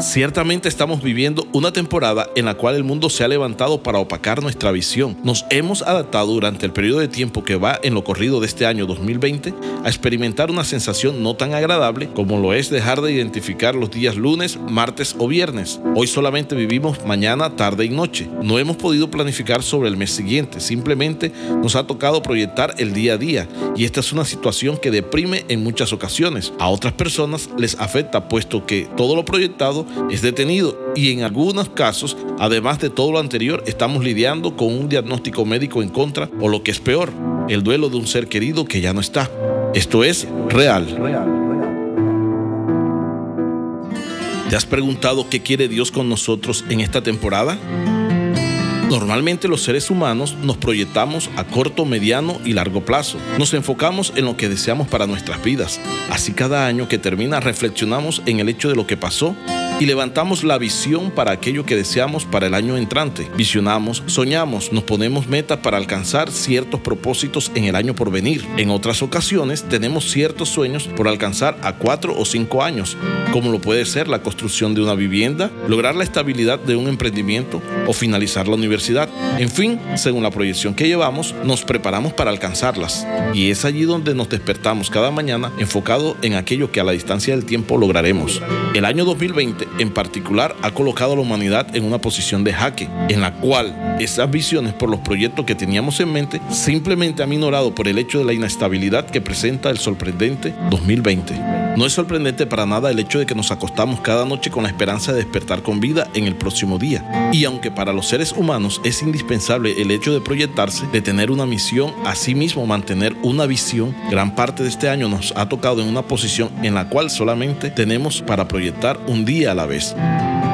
Ciertamente estamos viviendo una temporada en la cual el mundo se ha levantado para opacar nuestra visión. Nos hemos adaptado durante el periodo de tiempo que va en lo corrido de este año 2020 a experimentar una sensación no tan agradable como lo es dejar de identificar los días lunes, martes o viernes. Hoy solamente vivimos mañana, tarde y noche. No hemos podido planificar sobre el mes siguiente, simplemente nos ha tocado proyectar el día a día y esta es una situación que deprime en muchas ocasiones. A otras personas les afecta puesto que todo lo proyectado es detenido y en algunos casos, además de todo lo anterior, estamos lidiando con un diagnóstico médico en contra o lo que es peor, el duelo de un ser querido que ya no está. Esto es real. ¿Te has preguntado qué quiere Dios con nosotros en esta temporada? Normalmente los seres humanos nos proyectamos a corto, mediano y largo plazo. Nos enfocamos en lo que deseamos para nuestras vidas. Así cada año que termina reflexionamos en el hecho de lo que pasó y levantamos la visión para aquello que deseamos para el año entrante. Visionamos, soñamos, nos ponemos metas para alcanzar ciertos propósitos en el año por venir. En otras ocasiones tenemos ciertos sueños por alcanzar a cuatro o cinco años, como lo puede ser la construcción de una vivienda, lograr la estabilidad de un emprendimiento o finalizar la universidad. En fin, según la proyección que llevamos, nos preparamos para alcanzarlas. Y es allí donde nos despertamos cada mañana enfocado en aquello que a la distancia del tiempo lograremos. El año 2020 en particular ha colocado a la humanidad en una posición de jaque, en la cual esas visiones por los proyectos que teníamos en mente simplemente han minorado por el hecho de la inestabilidad que presenta el sorprendente 2020. No es sorprendente para nada el hecho de que nos acostamos cada noche con la esperanza de despertar con vida en el próximo día. Y aunque para los seres humanos es indispensable el hecho de proyectarse, de tener una misión, asimismo mantener una visión, gran parte de este año nos ha tocado en una posición en la cual solamente tenemos para proyectar un día a la vez.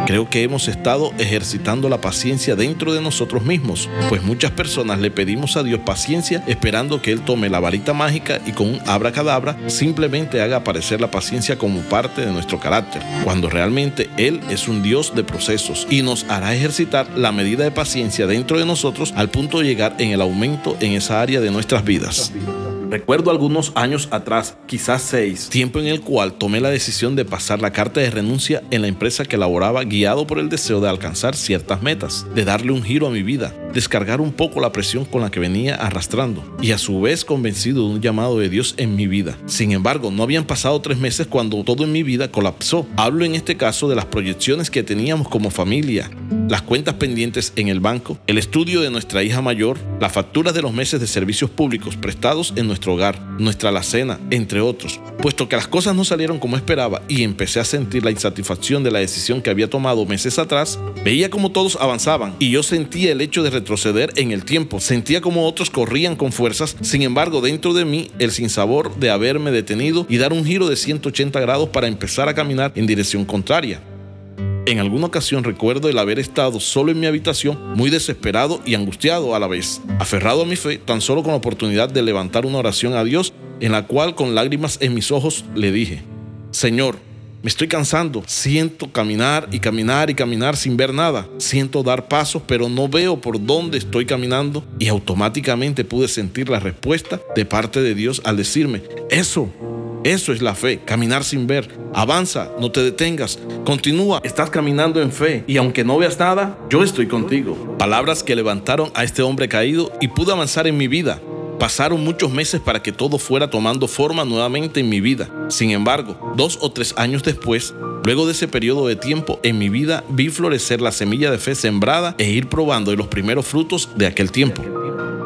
Creo que hemos estado ejercitando la paciencia dentro de nosotros mismos, pues muchas personas le pedimos a Dios paciencia esperando que Él tome la varita mágica y con un abracadabra simplemente haga aparecer la paciencia como parte de nuestro carácter, cuando realmente Él es un Dios de procesos y nos hará ejercitar la medida de paciencia dentro de nosotros al punto de llegar en el aumento en esa área de nuestras vidas. Recuerdo algunos años atrás, quizás seis, tiempo en el cual tomé la decisión de pasar la carta de renuncia en la empresa que laboraba guiado por el deseo de alcanzar ciertas metas, de darle un giro a mi vida, descargar un poco la presión con la que venía arrastrando y a su vez convencido de un llamado de Dios en mi vida. Sin embargo, no habían pasado tres meses cuando todo en mi vida colapsó. Hablo en este caso de las proyecciones que teníamos como familia, las cuentas pendientes en el banco, el estudio de nuestra hija mayor, las facturas de los meses de servicios públicos prestados en nuestro hogar, nuestra alacena, entre otros. Puesto que las cosas no salieron como esperaba y empecé a sentir la insatisfacción de la decisión que había tomado meses atrás, veía como todos avanzaban y yo sentía el hecho de retroceder en el tiempo. Sentía como otros corrían con fuerzas, sin embargo dentro de mí el sinsabor de haberme detenido y dar un giro de 180 grados para empezar a caminar en dirección contraria. En alguna ocasión recuerdo el haber estado solo en mi habitación, muy desesperado y angustiado a la vez, aferrado a mi fe, tan solo con la oportunidad de levantar una oración a Dios, en la cual con lágrimas en mis ojos le dije, Señor, me estoy cansando, siento caminar y caminar y caminar sin ver nada, siento dar pasos, pero no veo por dónde estoy caminando y automáticamente pude sentir la respuesta de parte de Dios al decirme, eso eso es la fe, caminar sin ver. Avanza, no te detengas, continúa, estás caminando en fe y aunque no veas nada, yo estoy contigo. Palabras que levantaron a este hombre caído y pude avanzar en mi vida. Pasaron muchos meses para que todo fuera tomando forma nuevamente en mi vida. Sin embargo, dos o tres años después, luego de ese periodo de tiempo, en mi vida vi florecer la semilla de fe sembrada e ir probando los primeros frutos de aquel tiempo.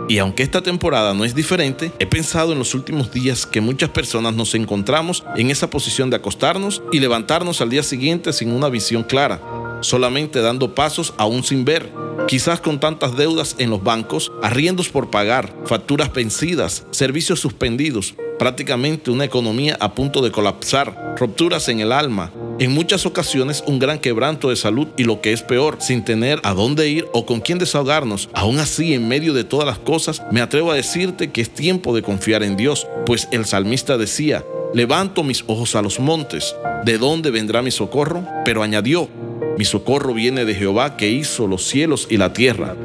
Y aunque esta temporada no es diferente, he pensado en los últimos días que muchas personas nos encontramos en esa posición de acostarnos y levantarnos al día siguiente sin una visión clara, solamente dando pasos aún sin ver, quizás con tantas deudas en los bancos, arriendos por pagar, facturas vencidas, servicios suspendidos, prácticamente una economía a punto de colapsar, rupturas en el alma, en muchas ocasiones un gran quebranto de salud y lo que es peor, sin tener a dónde ir o con quién desahogarnos. Aún así, en medio de todas las cosas, me atrevo a decirte que es tiempo de confiar en Dios, pues el salmista decía, levanto mis ojos a los montes, ¿de dónde vendrá mi socorro? Pero añadió, mi socorro viene de Jehová que hizo los cielos y la tierra.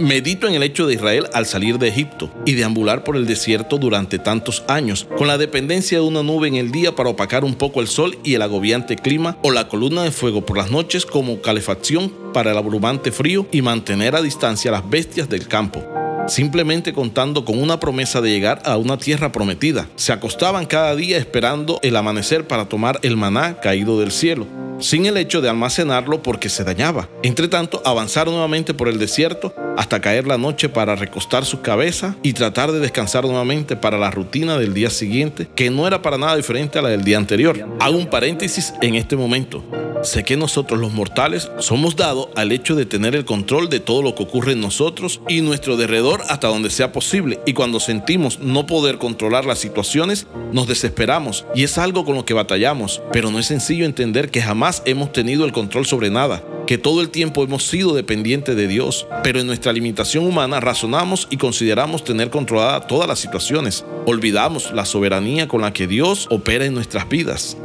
Medito en el hecho de Israel al salir de Egipto y deambular por el desierto durante tantos años, con la dependencia de una nube en el día para opacar un poco el sol y el agobiante clima, o la columna de fuego por las noches como calefacción para el abrumante frío y mantener a distancia las bestias del campo simplemente contando con una promesa de llegar a una tierra prometida. Se acostaban cada día esperando el amanecer para tomar el maná caído del cielo sin el hecho de almacenarlo porque se dañaba. Entre tanto, avanzaron nuevamente por el desierto hasta caer la noche para recostar su cabeza y tratar de descansar nuevamente para la rutina del día siguiente, que no era para nada diferente a la del día anterior. Hago un paréntesis en este momento. Sé que nosotros los mortales somos dados al hecho de tener el control de todo lo que ocurre en nosotros y nuestro derredor hasta donde sea posible. Y cuando sentimos no poder controlar las situaciones, nos desesperamos y es algo con lo que batallamos. Pero no es sencillo entender que jamás hemos tenido el control sobre nada que todo el tiempo hemos sido dependientes de Dios, pero en nuestra limitación humana razonamos y consideramos tener controlada todas las situaciones. Olvidamos la soberanía con la que Dios opera en nuestras vidas.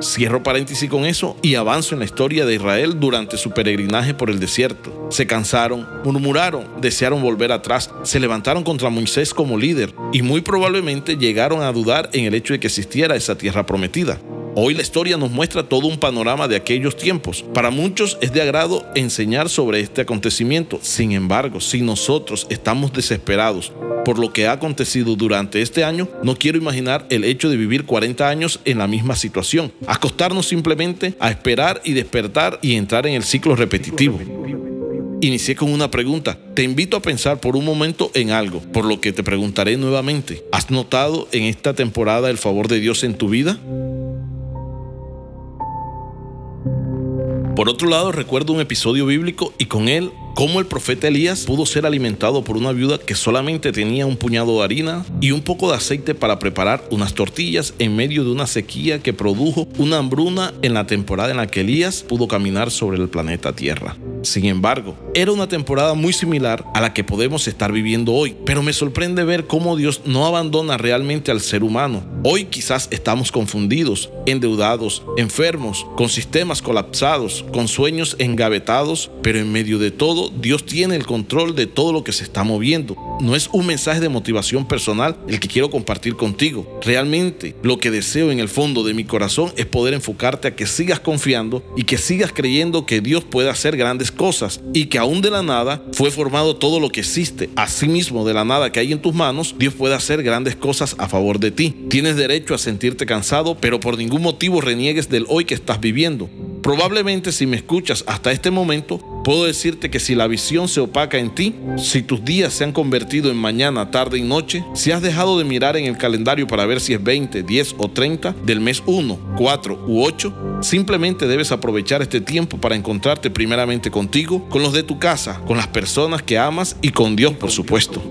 Cierro paréntesis con eso y avanzo en la historia de Israel durante su peregrinaje por el desierto. Se cansaron, murmuraron, desearon volver atrás, se levantaron contra Moisés como líder y muy probablemente llegaron a dudar en el hecho de que existiera esa tierra prometida. Hoy la historia nos muestra todo un panorama de aquellos tiempos. Para muchos es de agrado enseñar sobre este acontecimiento. Sin embargo, si nosotros estamos desesperados por lo que ha acontecido durante este año, no quiero imaginar el hecho de vivir 40 años en la misma situación. Acostarnos simplemente a esperar y despertar y entrar en el ciclo repetitivo. Inicié con una pregunta. Te invito a pensar por un momento en algo, por lo que te preguntaré nuevamente. ¿Has notado en esta temporada el favor de Dios en tu vida? Por otro lado, recuerdo un episodio bíblico y con él cómo el profeta Elías pudo ser alimentado por una viuda que solamente tenía un puñado de harina y un poco de aceite para preparar unas tortillas en medio de una sequía que produjo una hambruna en la temporada en la que Elías pudo caminar sobre el planeta Tierra. Sin embargo, era una temporada muy similar a la que podemos estar viviendo hoy, pero me sorprende ver cómo Dios no abandona realmente al ser humano. Hoy quizás estamos confundidos, endeudados, enfermos, con sistemas colapsados, con sueños engavetados, pero en medio de todo, Dios tiene el control de todo lo que se está moviendo. No es un mensaje de motivación personal el que quiero compartir contigo. Realmente lo que deseo en el fondo de mi corazón es poder enfocarte a que sigas confiando y que sigas creyendo que Dios puede hacer grandes cosas y que aún de la nada fue formado todo lo que existe. Asimismo, de la nada que hay en tus manos, Dios puede hacer grandes cosas a favor de ti. Tienes derecho a sentirte cansado, pero por ningún motivo reniegues del hoy que estás viviendo. Probablemente si me escuchas hasta este momento, puedo decirte que si la visión se opaca en ti, si tus días se han convertido en mañana, tarde y noche, si has dejado de mirar en el calendario para ver si es 20, 10 o 30 del mes 1, 4 u 8, simplemente debes aprovechar este tiempo para encontrarte primeramente contigo, con los de tu casa, con las personas que amas y con Dios, por supuesto.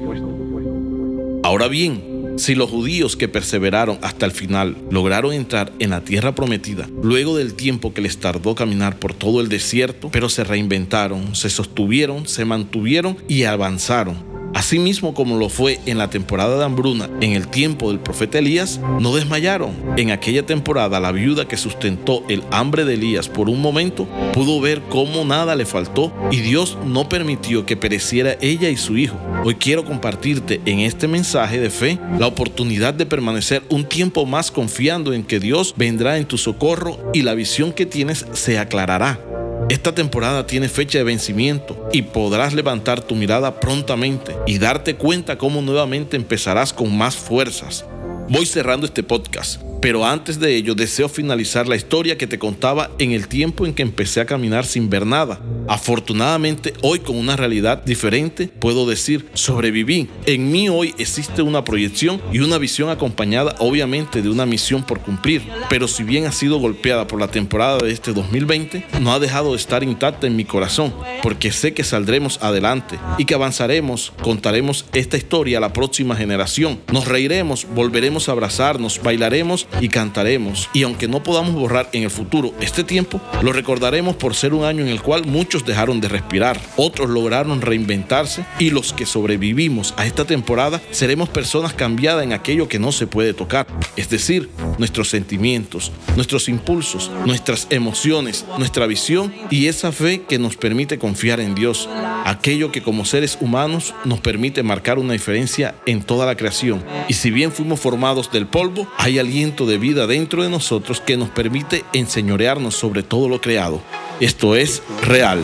Ahora bien, si los judíos que perseveraron hasta el final lograron entrar en la tierra prometida, luego del tiempo que les tardó caminar por todo el desierto, pero se reinventaron, se sostuvieron, se mantuvieron y avanzaron, Asimismo como lo fue en la temporada de hambruna en el tiempo del profeta Elías, no desmayaron. En aquella temporada la viuda que sustentó el hambre de Elías por un momento pudo ver cómo nada le faltó y Dios no permitió que pereciera ella y su hijo. Hoy quiero compartirte en este mensaje de fe la oportunidad de permanecer un tiempo más confiando en que Dios vendrá en tu socorro y la visión que tienes se aclarará. Esta temporada tiene fecha de vencimiento y podrás levantar tu mirada prontamente y darte cuenta cómo nuevamente empezarás con más fuerzas. Voy cerrando este podcast pero antes de ello deseo finalizar la historia que te contaba en el tiempo en que empecé a caminar sin ver nada. Afortunadamente hoy con una realidad diferente puedo decir sobreviví. En mí hoy existe una proyección y una visión acompañada obviamente de una misión por cumplir. Pero si bien ha sido golpeada por la temporada de este 2020, no ha dejado de estar intacta en mi corazón porque sé que saldremos adelante y que avanzaremos, contaremos esta historia a la próxima generación. Nos reiremos, volveremos a abrazarnos, bailaremos y cantaremos. Y aunque no podamos borrar en el futuro este tiempo, lo recordaremos por ser un año en el cual muchos dejaron de respirar, otros lograron reinventarse y los que sobrevivimos a esta temporada seremos personas cambiadas en aquello que no se puede tocar, es decir, nuestros sentimientos, nuestros impulsos, nuestras emociones, nuestra visión y esa fe que nos permite confiar en Dios, aquello que como seres humanos nos permite marcar una diferencia en toda la creación. Y si bien fuimos formados del polvo, hay aliento de vida dentro de nosotros que nos permite enseñorearnos sobre todo lo creado. Esto es real.